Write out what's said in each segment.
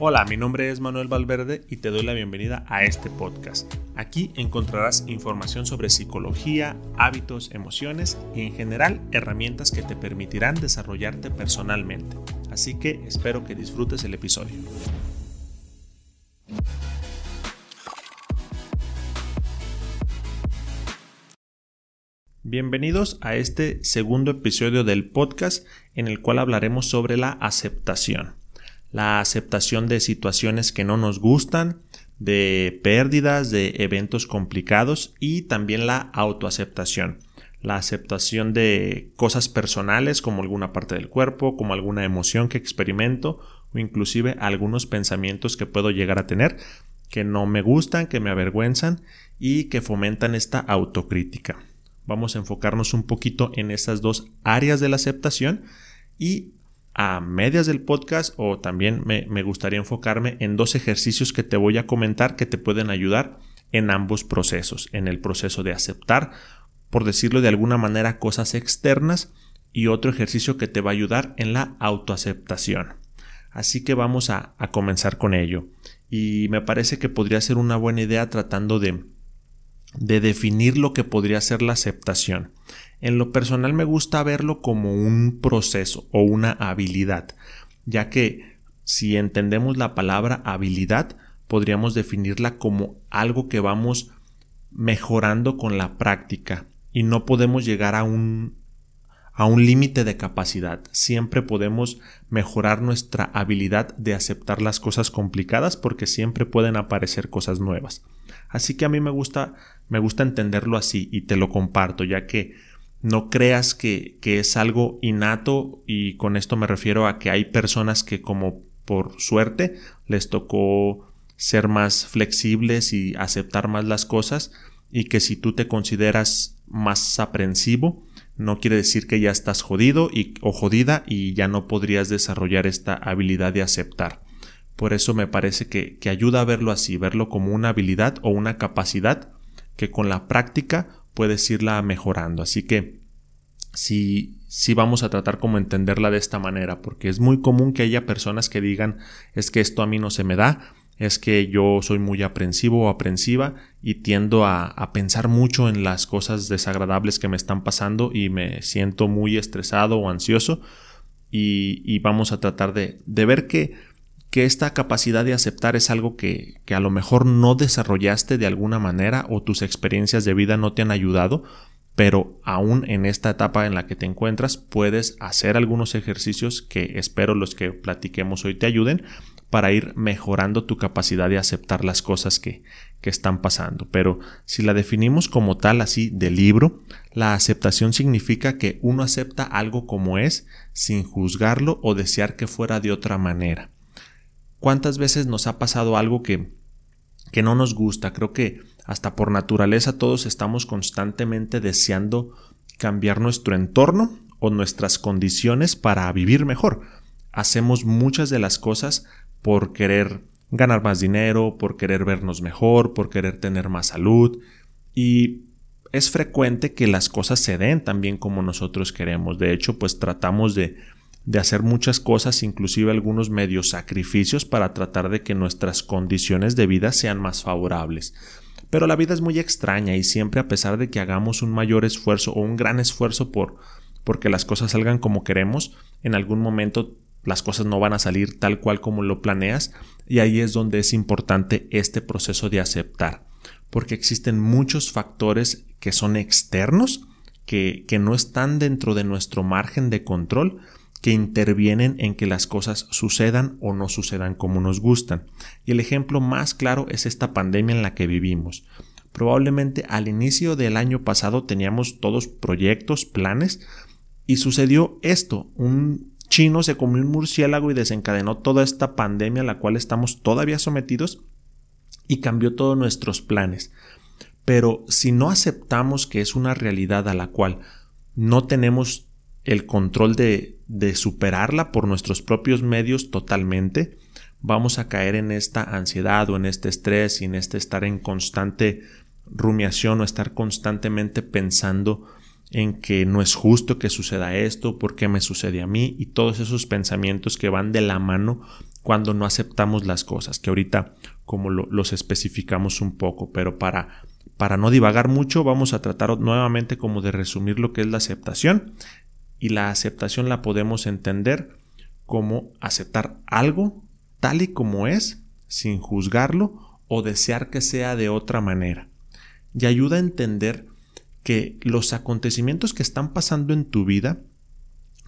Hola, mi nombre es Manuel Valverde y te doy la bienvenida a este podcast. Aquí encontrarás información sobre psicología, hábitos, emociones y en general herramientas que te permitirán desarrollarte personalmente. Así que espero que disfrutes el episodio. Bienvenidos a este segundo episodio del podcast en el cual hablaremos sobre la aceptación la aceptación de situaciones que no nos gustan, de pérdidas, de eventos complicados y también la autoaceptación. La aceptación de cosas personales como alguna parte del cuerpo, como alguna emoción que experimento o inclusive algunos pensamientos que puedo llegar a tener que no me gustan, que me avergüenzan y que fomentan esta autocrítica. Vamos a enfocarnos un poquito en esas dos áreas de la aceptación y a medias del podcast o también me, gustaría enfocarme en dos ejercicios que te voy a comentar que te pueden ayudar en ambos procesos, en el proceso de aceptar, por decirlo de alguna manera, cosas externas y otro ejercicio que te va a ayudar en la autoaceptación. Así que vamos a, a comenzar con ello. Y me parece que podría ser una buena idea tratando de, de definir lo que podría ser la aceptación. En lo personal me gusta verlo como un proceso o una habilidad, ya que si entendemos la palabra habilidad, podríamos definirla como algo que vamos mejorando con la práctica y no podemos llegar a un a un límite de capacidad. Siempre podemos mejorar nuestra habilidad de aceptar las cosas complicadas porque siempre pueden aparecer cosas nuevas. Así que a mí me gusta me gusta entenderlo así y te lo comparto, ya que no creas que, es algo innato y con esto me refiero a que hay personas que como por suerte les tocó ser más flexibles y aceptar más las cosas y que si tú te consideras más aprensivo no quiere decir que ya estás jodido y, o jodida y ya no podrías desarrollar esta habilidad de aceptar. Por eso me parece que, que ayuda a verlo así, verlo como una habilidad o una capacidad que con la práctica puedes irla mejorando. Así que sí, sí vamos a tratar como entenderla de esta manera, porque es muy común que haya personas que digan es que esto a mí no se me da, es que yo soy muy aprensivo o aprensiva y tiendo a, pensar mucho en las cosas desagradables que me están pasando y me siento muy estresado o ansioso y, vamos a tratar de, de ver que que esta capacidad de aceptar es algo que, que, a lo mejor no desarrollaste de alguna manera o tus experiencias de vida no te han ayudado, pero aún en esta etapa en la que te encuentras puedes hacer algunos ejercicios que espero los que platiquemos hoy te ayuden para ir mejorando tu capacidad de aceptar las cosas que, que están pasando. Pero si la definimos como tal así de libro, la aceptación significa que uno acepta algo como es sin juzgarlo o desear que fuera de otra manera. ¿Cuántas veces nos ha pasado algo que, que no nos gusta? Creo que hasta por naturaleza todos estamos constantemente deseando cambiar nuestro entorno o nuestras condiciones para vivir mejor. Hacemos muchas de las cosas por querer ganar más dinero, por querer vernos mejor, por querer tener más salud y es frecuente que las cosas se den también como nosotros queremos. De hecho, pues tratamos de de hacer muchas cosas, inclusive algunos medios sacrificios para tratar de que nuestras condiciones de vida sean más favorables. Pero la vida es muy extraña y siempre a pesar de que hagamos un mayor esfuerzo o un gran esfuerzo por porque las cosas salgan como queremos, en algún momento las cosas no van a salir tal cual como lo planeas y ahí es donde es importante este proceso de aceptar, porque existen muchos factores que son externos, que, que no están dentro de nuestro margen de control que intervienen en que las cosas sucedan o no sucedan como nos gustan. Y el ejemplo más claro es esta pandemia en la que vivimos. Probablemente al inicio del año pasado teníamos todos proyectos, planes, y sucedió esto. Un chino se comió un murciélago y desencadenó toda esta pandemia a la cual estamos todavía sometidos y cambió todos nuestros planes. Pero si no aceptamos que es una realidad a la cual no tenemos el control de, de superarla por nuestros propios medios totalmente, vamos a caer en esta ansiedad o en este estrés y en este estar en constante rumiación o estar constantemente pensando en que no es justo que suceda esto, por qué me sucede a mí y todos esos pensamientos que van de la mano cuando no aceptamos las cosas, que ahorita como los especificamos un poco, pero para, para no divagar mucho vamos a tratar nuevamente como de resumir lo que es la aceptación y la aceptación la podemos entender como aceptar algo tal y como es sin juzgarlo o desear que sea de otra manera. Y ayuda a entender que los acontecimientos que están pasando en tu vida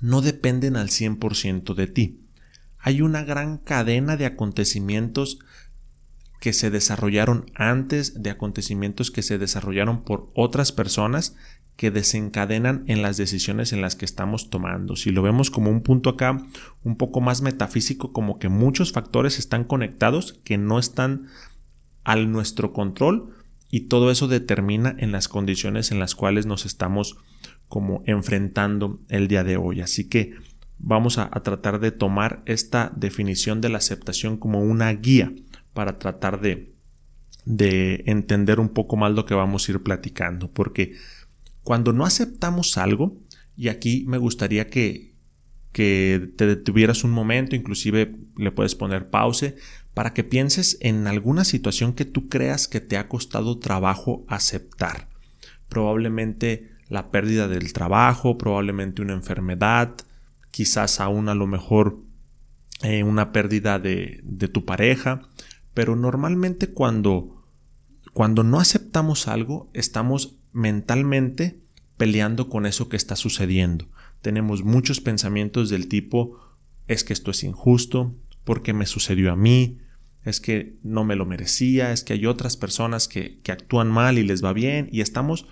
no dependen al 100% de ti. Hay una gran cadena de acontecimientos que se desarrollaron antes, de acontecimientos que se desarrollaron por otras personas que desencadenan en las decisiones en las que estamos tomando. Si lo vemos como un punto acá un poco más metafísico, como que muchos factores están conectados que no están al nuestro control y todo eso determina en las condiciones en las cuales nos estamos como enfrentando el día de hoy. Así que vamos a, tratar de tomar esta definición de la aceptación como una guía para tratar de, de entender un poco más lo que vamos a ir platicando. Porque cuando no aceptamos algo, y aquí me gustaría que, que te detuvieras un momento, inclusive le puedes poner pause, para que pienses en alguna situación que tú creas que te ha costado trabajo aceptar. Probablemente la pérdida del trabajo, probablemente una enfermedad, quizás aún a lo mejor eh, una pérdida de, de, tu pareja, pero normalmente cuando, cuando no aceptamos algo, estamos mentalmente peleando con eso que está sucediendo. Tenemos muchos pensamientos del tipo es que esto es injusto, porque me sucedió a mí, es que no me lo merecía, es que hay otras personas que, que actúan mal y les va bien y estamos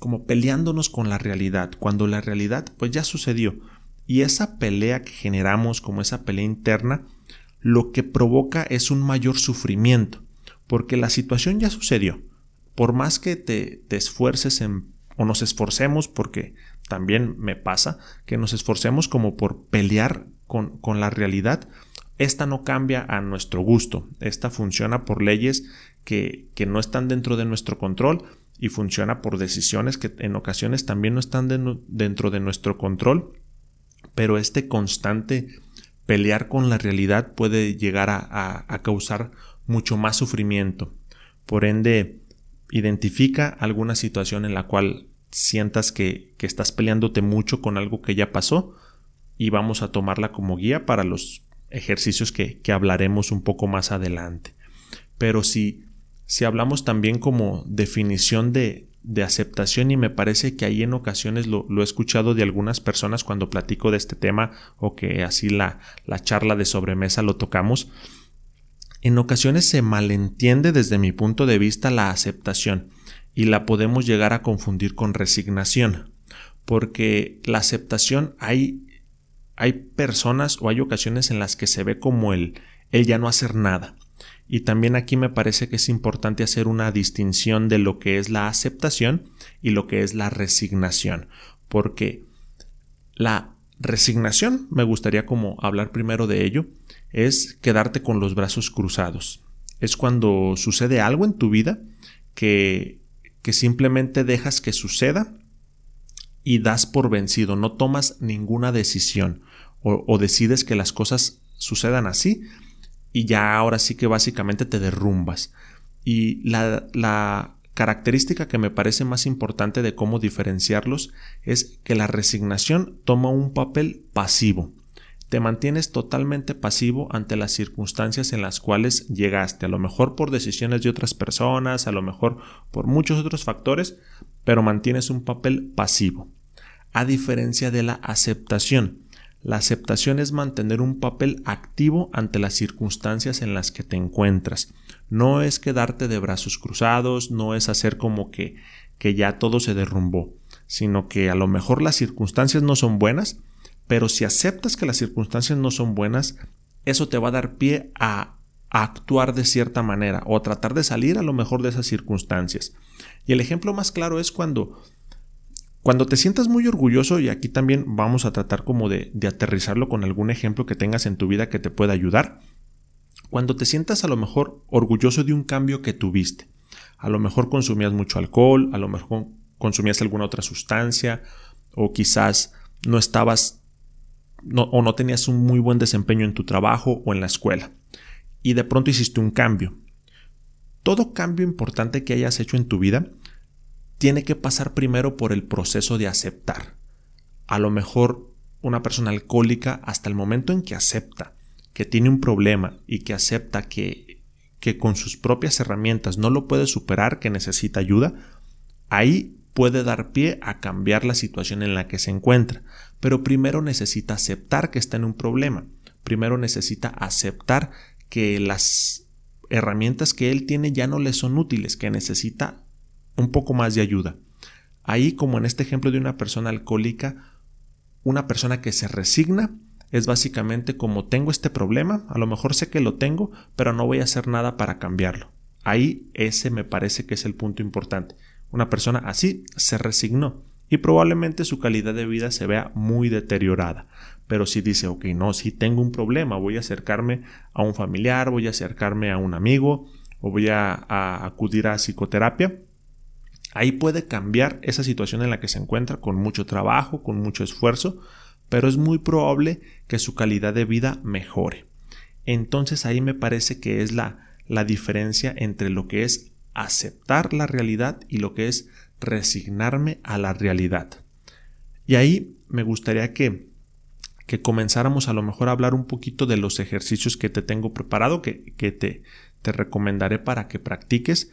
como peleándonos con la realidad, cuando la realidad pues ya sucedió. Y esa pelea que generamos como esa pelea interna, lo que provoca es un mayor sufrimiento, porque la situación ya sucedió. Por más que te, te esfuerces en, o nos esforcemos, porque también me pasa, que nos esforcemos como por pelear con, con la realidad, esta no cambia a nuestro gusto, esta funciona por leyes que, que no están dentro de nuestro control y funciona por decisiones que en ocasiones también no están dentro de nuestro control, pero este constante pelear con la realidad puede llegar a, causar mucho más sufrimiento. Por ende, identifica alguna situación en la cual sientas que, que estás peleándote mucho con algo que ya pasó y vamos a tomarla como guía para los ejercicios que, que hablaremos un poco más adelante. Pero si si hablamos también como definición de, de aceptación y me parece que ahí en ocasiones lo, he escuchado de algunas personas cuando platico de este tema o que así la, la charla de sobremesa lo tocamos, en ocasiones se malentiende desde mi punto de vista la aceptación y la podemos llegar a confundir con resignación, porque la aceptación hay, hay personas o hay ocasiones en las que se ve como el, el ya no hacer nada. Y también aquí me parece que es importante hacer una distinción de lo que es la aceptación y lo que es la resignación, porque la resignación, me gustaría como hablar primero de ello, es quedarte con los brazos cruzados. Es cuando sucede algo en tu vida que, que simplemente dejas que suceda y das por vencido, no tomas ninguna decisión o, decides que las cosas sucedan así y ya ahora sí que básicamente te derrumbas. Y la, la característica que me parece más importante de cómo diferenciarlos es que la resignación toma un papel pasivo. Te mantienes totalmente pasivo ante las circunstancias en las cuales llegaste, a lo mejor por decisiones de otras personas, a lo mejor por muchos otros factores, pero mantienes un papel pasivo. A diferencia de la aceptación, la aceptación es mantener un papel activo ante las circunstancias en las que te encuentras. No es quedarte de brazos cruzados, no es hacer como que, que ya todo se derrumbó, sino que a lo mejor las circunstancias no son buenas, pero si aceptas que las circunstancias no son buenas, eso te va a dar pie a, actuar de cierta manera o a tratar de salir a lo mejor de esas circunstancias. Y el ejemplo más claro es cuando cuando te sientas muy orgulloso, y aquí también vamos a tratar como de, aterrizarlo con algún ejemplo que tengas en tu vida que te pueda ayudar, cuando te sientas a lo mejor orgulloso de un cambio que tuviste, a lo mejor consumías mucho alcohol, a lo mejor consumías alguna otra sustancia, o quizás no estabas o no tenías un muy buen desempeño en tu trabajo o en la escuela. Y de pronto hiciste un cambio. Todo cambio importante que hayas hecho en tu vida tiene que pasar primero por el proceso de aceptar. A lo mejor una persona alcohólica hasta el momento en que acepta que tiene un problema y que acepta que, que con sus propias herramientas no lo puede superar, que necesita ayuda, ahí puede dar pie a cambiar la situación en la que se encuentra, pero primero necesita aceptar que está en un problema, primero necesita aceptar que las herramientas que él tiene ya no le son útiles, que necesita un poco más de ayuda. Ahí, como en este ejemplo de una persona alcohólica, una persona que se resigna es básicamente como tengo este problema, a lo mejor sé que lo tengo, pero no voy a hacer nada para cambiarlo. Ahí ese me parece que es el punto importante. Una persona así se resignó y probablemente su calidad de vida se vea muy deteriorada. Pero si dice, ok, no, si tengo un problema, voy a acercarme a un familiar, voy a acercarme a un amigo o voy a, acudir a psicoterapia, ahí puede cambiar esa situación en la que se encuentra con mucho trabajo, con mucho esfuerzo, pero es muy probable que su calidad de vida mejore. Entonces ahí me parece que es la, la diferencia entre lo que es aceptar la realidad y lo que es resignarme a la realidad. Y ahí me gustaría que, que comenzáramos a lo mejor a hablar un poquito de los ejercicios que te tengo preparado, que, que te, te recomendaré para que practiques,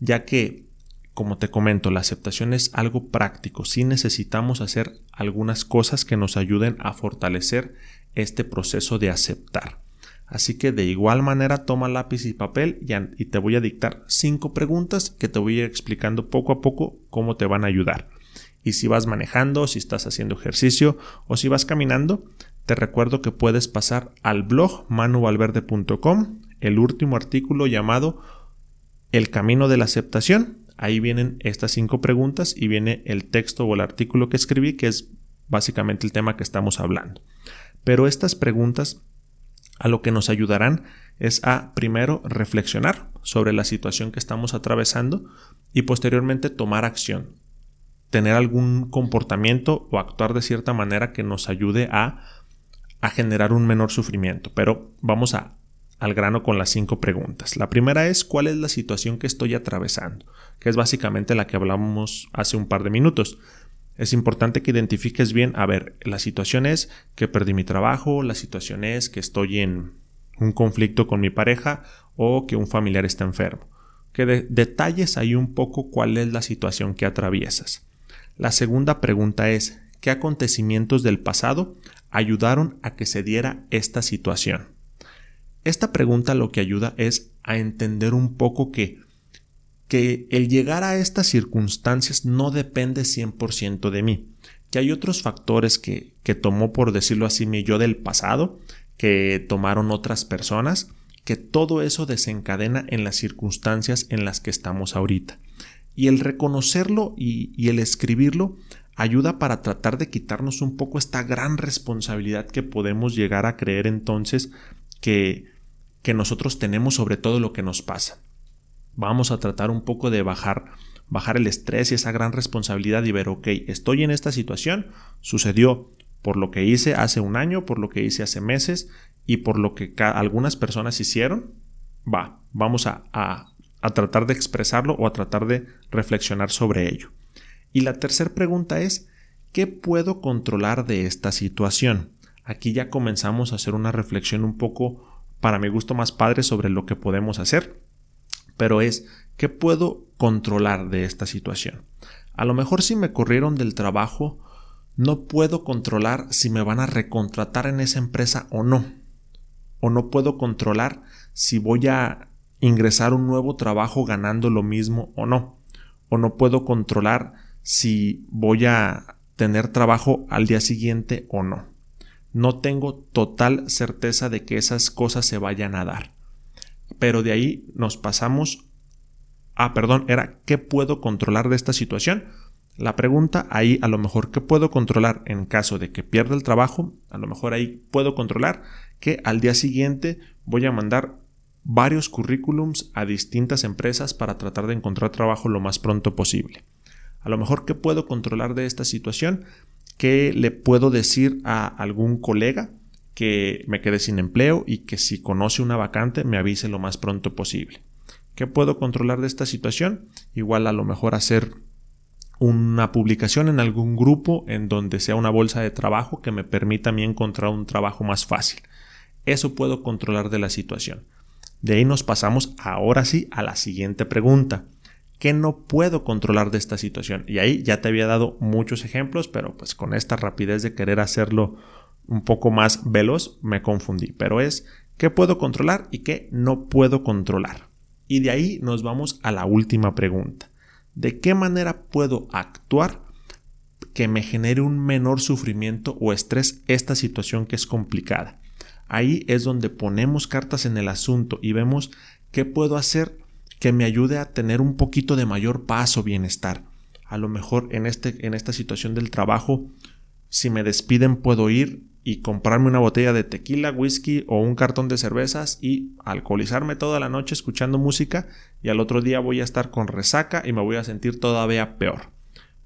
ya que, como te comento, la aceptación es algo práctico. Sí necesitamos hacer algunas cosas que nos ayuden a fortalecer este proceso de aceptar. Así que de igual manera toma lápiz y papel y, te voy a dictar cinco preguntas que te voy a ir explicando poco a poco cómo te van a ayudar. Y si vas manejando, si estás haciendo ejercicio o si vas caminando, te recuerdo que puedes pasar al blog manuvalverde.com, el último artículo llamado El camino de la aceptación. Ahí vienen estas cinco preguntas y viene el texto o el artículo que escribí, que es básicamente el tema que estamos hablando. Pero estas preguntas a lo que nos ayudarán es a primero reflexionar sobre la situación que estamos atravesando y posteriormente tomar acción, tener algún comportamiento o actuar de cierta manera que nos ayude a, a generar un menor sufrimiento. Pero vamos a, al grano con las cinco preguntas. La primera es cuál es la situación que estoy atravesando, que es básicamente la que hablamos hace un par de minutos. Es importante que identifiques bien, a ver, la situación es que perdí mi trabajo, la situación es que estoy en un conflicto con mi pareja o que un familiar está enfermo. Que detalles ahí un poco cuál es la situación que atraviesas. La segunda pregunta es, ¿qué acontecimientos del pasado ayudaron a que se diera esta situación? Esta pregunta lo que ayuda es a entender un poco que que el llegar a estas circunstancias no depende 100% de mí, que hay otros factores que, que tomó, por decirlo así, mi yo del pasado, que tomaron otras personas, que todo eso desencadena en las circunstancias en las que estamos ahorita. Y el reconocerlo y, el escribirlo ayuda para tratar de quitarnos un poco esta gran responsabilidad que podemos llegar a creer entonces que, que nosotros tenemos sobre todo lo que nos pasa. Vamos a tratar un poco de bajar, bajar el estrés y esa gran responsabilidad y ver, ok, estoy en esta situación, sucedió por lo que hice hace un año, por lo que hice hace meses y por lo que algunas personas hicieron, va, vamos a, a, a tratar de expresarlo o a tratar de reflexionar sobre ello. Y la tercera pregunta es, ¿qué puedo controlar de esta situación? Aquí ya comenzamos a hacer una reflexión un poco, para mi gusto, más padre sobre lo que podemos hacer pero es ¿qué puedo controlar de esta situación? A lo mejor si me corrieron del trabajo, no puedo controlar si me van a recontratar en esa empresa o no. O no puedo controlar si voy a ingresar un nuevo trabajo ganando lo mismo o no. O no puedo controlar si voy a tener trabajo al día siguiente o no. No tengo total certeza de que esas cosas se vayan a dar pero de ahí nos pasamos ah, perdón, era ¿qué puedo controlar de esta situación? La pregunta ahí a lo mejor ¿qué puedo controlar en caso de que pierda el trabajo? A lo mejor ahí puedo controlar que al día siguiente voy a mandar varios currículums a distintas empresas para tratar de encontrar trabajo lo más pronto posible. A lo mejor ¿qué puedo controlar de esta situación? ¿Qué le puedo decir a algún colega que me quede sin empleo y que si conoce una vacante me avise lo más pronto posible? ¿Qué puedo controlar de esta situación? Igual a lo mejor hacer una publicación en algún grupo en donde sea una bolsa de trabajo que me permita a mí encontrar un trabajo más fácil. Eso puedo controlar de la situación. De ahí nos pasamos ahora sí a la siguiente pregunta. ¿Qué no puedo controlar de esta situación? Y ahí ya te había dado muchos ejemplos, pero pues con esta rapidez de querer hacerlo un poco más veloz me confundí. Pero es qué puedo controlar y qué no puedo controlar. Y de ahí nos vamos a la última pregunta. ¿De qué manera puedo actuar que me genere un menor sufrimiento o estrés esta situación que es complicada? Ahí es donde ponemos cartas en el asunto y vemos qué puedo hacer que me ayude a tener un poquito de mayor paz o bienestar. A lo mejor en, este, en esta situación del trabajo, si me despiden puedo ir y comprarme una botella de tequila, whisky o un cartón de cervezas y alcoholizarme toda la noche escuchando música y al otro día voy a estar con resaca y me voy a sentir todavía peor.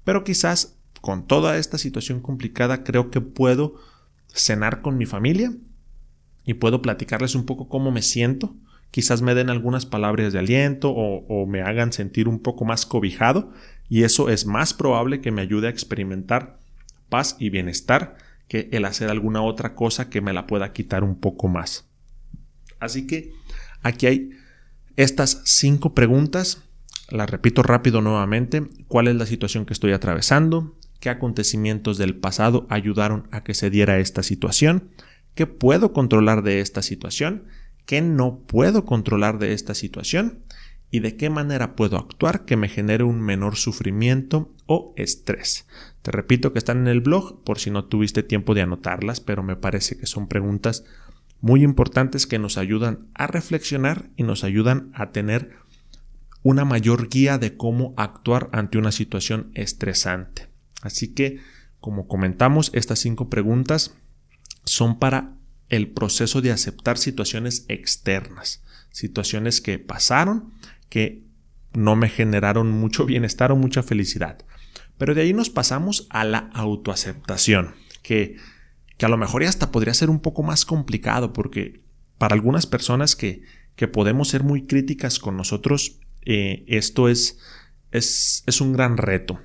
Pero quizás con toda esta situación complicada creo que puedo cenar con mi familia y puedo platicarles un poco cómo me siento. Quizás me den algunas palabras de aliento o, me hagan sentir un poco más cobijado y eso es más probable que me ayude a experimentar paz y bienestar que el hacer alguna otra cosa que me la pueda quitar un poco más. Así que aquí hay estas cinco preguntas. Las repito rápido nuevamente. ¿Cuál es la situación que estoy atravesando? ¿Qué acontecimientos del pasado ayudaron a que se diera esta situación? ¿Qué puedo controlar de esta situación? ¿Qué no puedo controlar de esta situación? ¿Y de qué manera puedo actuar que me genere un menor sufrimiento o estrés? Te repito que están en el blog por si no tuviste tiempo de anotarlas, pero me parece que son preguntas muy importantes que nos ayudan a reflexionar y nos ayudan a tener una mayor guía de cómo actuar ante una situación estresante. Así que, como comentamos, estas cinco preguntas son para el proceso de aceptar situaciones externas, situaciones que pasaron, que no me generaron mucho bienestar o mucha felicidad. Pero de ahí nos pasamos a la autoaceptación, que, que a lo mejor hasta podría ser un poco más complicado, porque para algunas personas que, que podemos ser muy críticas con nosotros, eh, esto es, es, es un gran reto,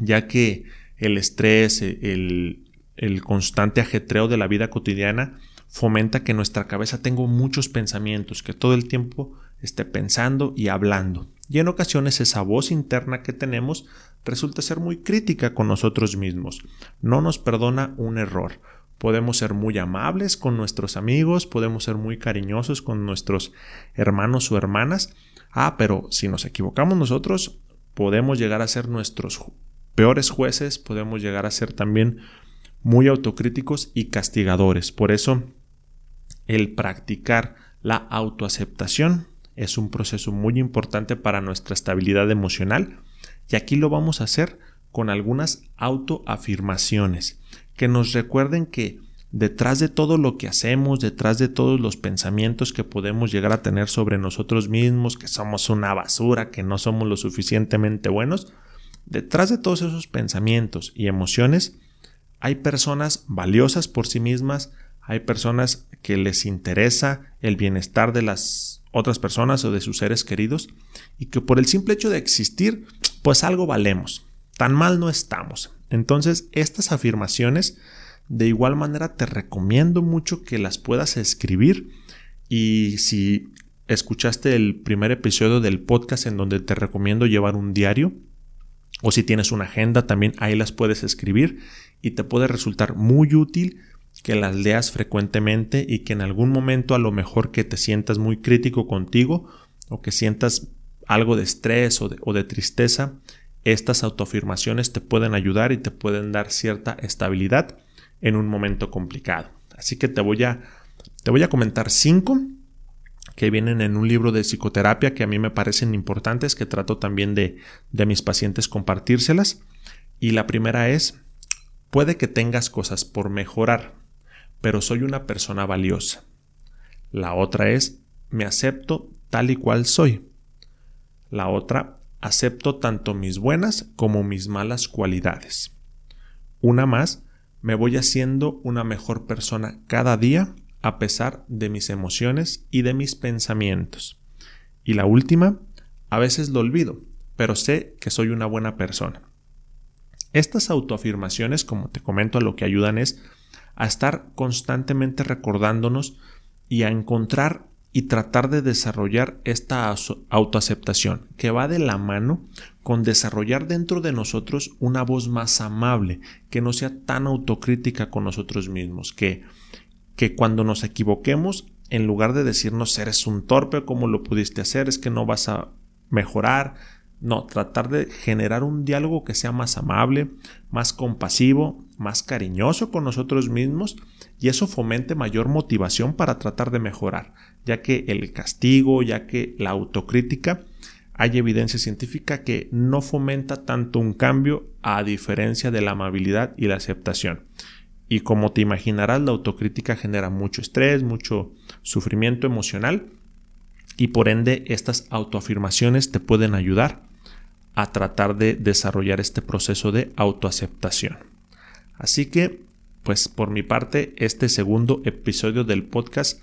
ya que el estrés, el, el constante ajetreo de la vida cotidiana fomenta que nuestra cabeza tenga muchos pensamientos, que todo el tiempo esté pensando y hablando. Y en ocasiones esa voz interna que tenemos resulta ser muy crítica con nosotros mismos. No nos perdona un error. Podemos ser muy amables con nuestros amigos, podemos ser muy cariñosos con nuestros hermanos o hermanas. Ah, pero si nos equivocamos nosotros, podemos llegar a ser nuestros peores jueces, podemos llegar a ser también muy autocríticos y castigadores. Por eso, el practicar la autoaceptación es un proceso muy importante para nuestra estabilidad emocional y aquí lo vamos a hacer con algunas autoafirmaciones que nos recuerden que detrás de todo lo que hacemos, detrás de todos los pensamientos que podemos llegar a tener sobre nosotros mismos, que somos una basura, que no somos lo suficientemente buenos, detrás de todos esos pensamientos y emociones hay personas valiosas por sí mismas, hay personas que les interesa el bienestar de las otras personas o de sus seres queridos y que por el simple hecho de existir, pues algo valemos. Tan mal no estamos. Entonces, estas afirmaciones, de igual manera, te recomiendo mucho que las puedas escribir y si escuchaste el primer episodio del podcast en donde te recomiendo llevar un diario, o si tienes una agenda, también ahí las puedes escribir y te puede resultar muy útil que las leas frecuentemente y que en algún momento a lo mejor que te sientas muy crítico contigo o que sientas algo de estrés o de, tristeza, estas autoafirmaciones te pueden ayudar y te pueden dar cierta estabilidad en un momento complicado. Así que te voy a, te voy a comentar cinco que vienen en un libro de psicoterapia que a mí me parecen importantes, que trato también de, de mis pacientes compartírselas. Y la primera es Puede que tengas cosas por mejorar, pero soy una persona valiosa. La otra es, me acepto tal y cual soy. La otra, acepto tanto mis buenas como mis malas cualidades. una más, me voy haciendo una mejor persona cada día a pesar de mis emociones y de mis pensamientos. Y la última, a veces lo olvido, pero sé que soy una buena persona. Estas autoafirmaciones, como te comento, lo que ayudan es a estar constantemente recordándonos y a encontrar y tratar de desarrollar esta autoaceptación que va de la mano con desarrollar dentro de nosotros una voz más amable, que no sea tan autocrítica con nosotros mismos, que, que cuando nos equivoquemos, en lugar de decirnos eres un torpe, ¿cómo lo pudiste hacer? Es que no vas a mejorar. No, tratar de generar un diálogo que sea más amable, más compasivo, más cariñoso con nosotros mismos y eso fomente mayor motivación para tratar de mejorar, ya que el castigo, ya que la autocrítica, hay evidencia científica que no fomenta tanto un cambio a diferencia de la amabilidad y la aceptación. Y como te imaginarás, la autocrítica genera mucho estrés, mucho sufrimiento emocional y por ende estas autoafirmaciones te pueden ayudar a tratar de desarrollar este proceso de autoaceptación. Así que pues por mi parte, este segundo episodio del podcast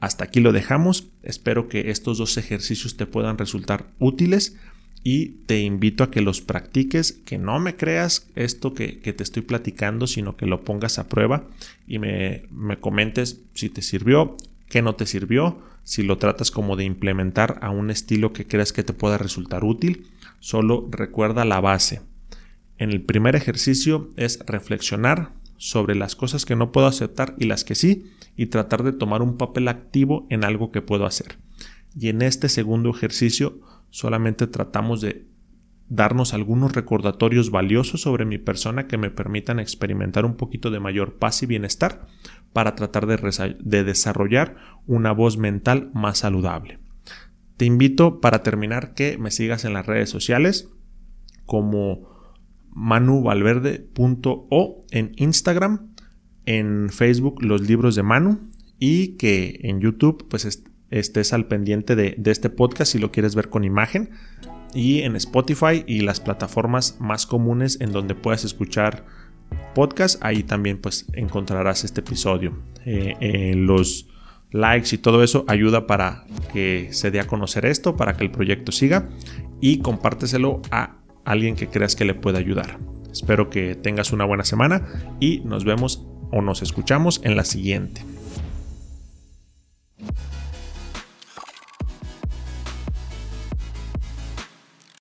hasta aquí lo dejamos. Espero que estos dos ejercicios te puedan resultar útiles y te invito a que los practiques, que no me creas esto que, te estoy platicando, sino que lo pongas a prueba y me, me comentes si te sirvió, qué no te sirvió, si lo tratas como de implementar a un estilo que creas que te pueda resultar útil. Solo recuerda la base. En el primer ejercicio es reflexionar sobre las cosas que no puedo aceptar y las que sí, y tratar de tomar un papel activo en algo que puedo hacer. Y en este segundo ejercicio solamente tratamos de darnos algunos recordatorios valiosos sobre mi persona que me permitan experimentar un poquito de mayor paz y bienestar para tratar de, de desarrollar una voz mental más saludable. Te invito para terminar que me sigas en las redes sociales como manuvalverde.o en Instagram, en Facebook los libros de Manu y que en YouTube pues estés al pendiente de, este podcast si lo quieres ver con imagen y en Spotify y las plataformas más comunes en donde puedas escuchar podcast ahí también pues encontrarás este episodio. Eh, eh, los likes y todo eso ayuda para que se dé a conocer esto, para que el proyecto siga y compárteselo a alguien que creas que le pueda ayudar. Espero que tengas una buena semana y nos vemos o nos escuchamos en la siguiente.